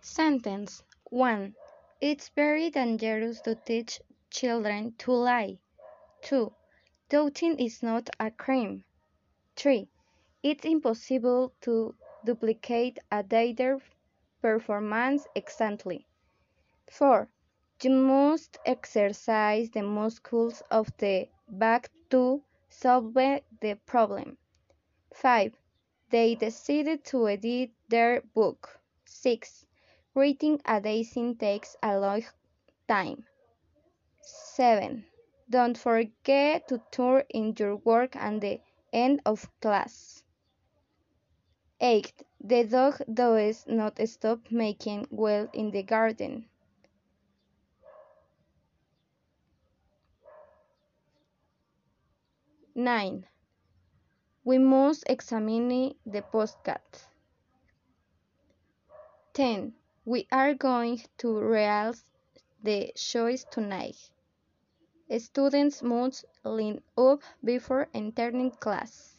Sentence 1. It's very dangerous to teach children to lie. 2. Doubting is not a crime. 3. It's impossible to duplicate a theater performance exactly. 4. You must exercise the muscles of the back to solve the problem. 5. They decided to edit their book. 6. Writing a daisy takes a long time. 7. Don't forget to turn in your work at the end of class. 8. The dog does not stop making well in the garden. 9. We must examine the postcard. 10. We are going to rehearse the choice tonight. Students must line up before entering class.